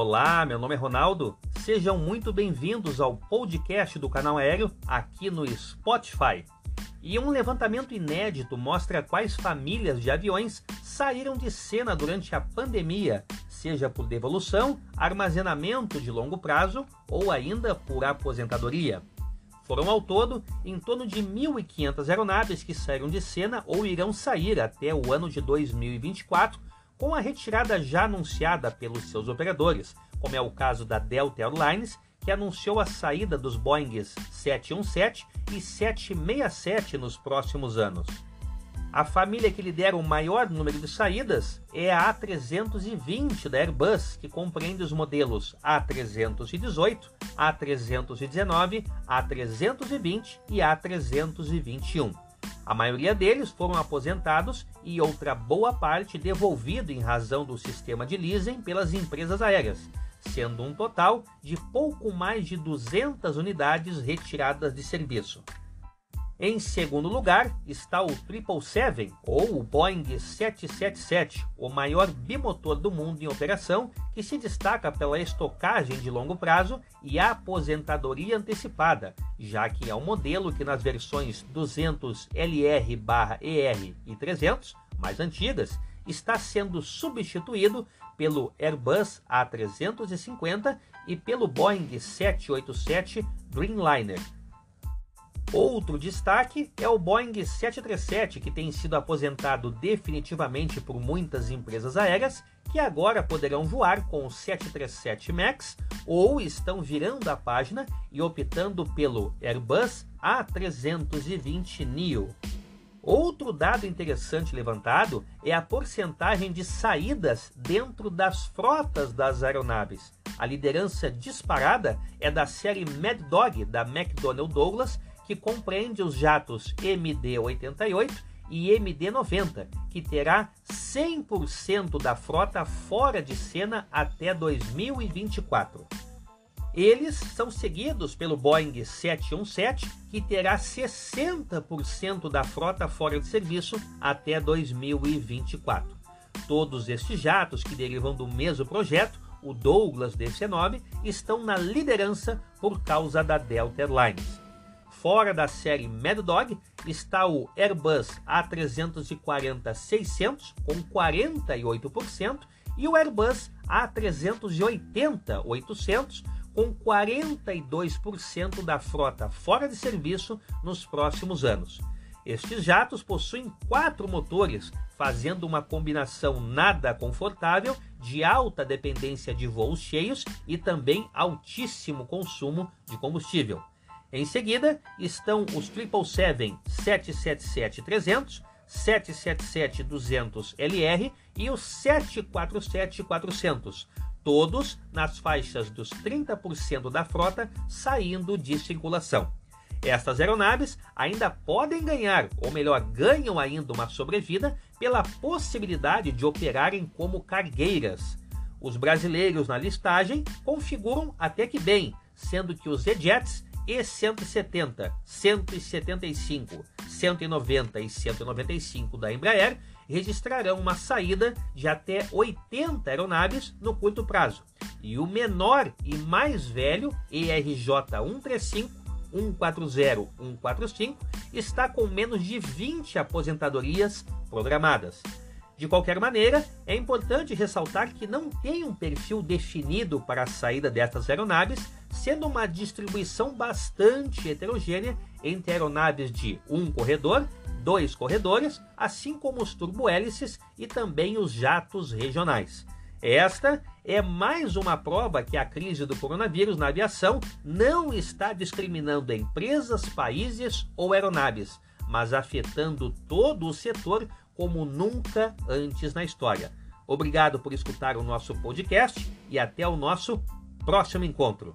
Olá, meu nome é Ronaldo. Sejam muito bem-vindos ao podcast do canal Aéreo aqui no Spotify. E um levantamento inédito mostra quais famílias de aviões saíram de cena durante a pandemia, seja por devolução, armazenamento de longo prazo ou ainda por aposentadoria. Foram ao todo em torno de 1.500 aeronaves que saíram de cena ou irão sair até o ano de 2024 com a retirada já anunciada pelos seus operadores, como é o caso da Delta Airlines, que anunciou a saída dos Boeing 717 e 767 nos próximos anos. A família que lidera o maior número de saídas é a A320 da Airbus, que compreende os modelos A318, A319, A320 e A321. A maioria deles foram aposentados e outra boa parte devolvido em razão do sistema de leasing pelas empresas aéreas, sendo um total de pouco mais de 200 unidades retiradas de serviço. Em segundo lugar está o 777 ou o Boeing 777, o maior bimotor do mundo em operação, que se destaca pela estocagem de longo prazo e aposentadoria antecipada, já que é um modelo que nas versões 200 LR/ER e 300, mais antigas, está sendo substituído pelo Airbus A350 e pelo Boeing 787 Dreamliner Outro destaque é o Boeing 737, que tem sido aposentado definitivamente por muitas empresas aéreas, que agora poderão voar com o 737 MAX ou estão virando a página e optando pelo Airbus A320 Neo. Outro dado interessante levantado é a porcentagem de saídas dentro das frotas das aeronaves. A liderança disparada é da série Mad Dog da McDonnell Douglas, que compreende os jatos MD-88 e MD-90, que terá 100% da frota fora de cena até 2024. Eles são seguidos pelo Boeing 717, que terá 60% da frota fora de serviço até 2024. Todos estes jatos que derivam do mesmo projeto, o Douglas DC-9, estão na liderança por causa da Delta Airlines. Fora da série Mad Dog está o Airbus A340-600 com 48% e o Airbus A380-800 com 42% da frota fora de serviço nos próximos anos. Estes jatos possuem quatro motores, fazendo uma combinação nada confortável de alta dependência de voos cheios e também altíssimo consumo de combustível. Em seguida estão os 777 777-300, 777-200LR e os 747-400, todos nas faixas dos 30% da frota saindo de circulação. Estas aeronaves ainda podem ganhar, ou melhor, ganham ainda uma sobrevida pela possibilidade de operarem como cargueiras. Os brasileiros na listagem configuram até que bem, sendo que os E-Jets e170, 175, 190 e 195 da Embraer registrarão uma saída de até 80 aeronaves no curto prazo. E o menor e mais velho, ERJ 135, 140, 145, está com menos de 20 aposentadorias programadas. De qualquer maneira, é importante ressaltar que não tem um perfil definido para a saída destas aeronaves, sendo uma distribuição bastante heterogênea entre aeronaves de um corredor, dois corredores, assim como os turbohélices e também os jatos regionais. Esta é mais uma prova que a crise do coronavírus na aviação não está discriminando empresas, países ou aeronaves, mas afetando todo o setor como nunca antes na história. Obrigado por escutar o nosso podcast e até o nosso próximo encontro.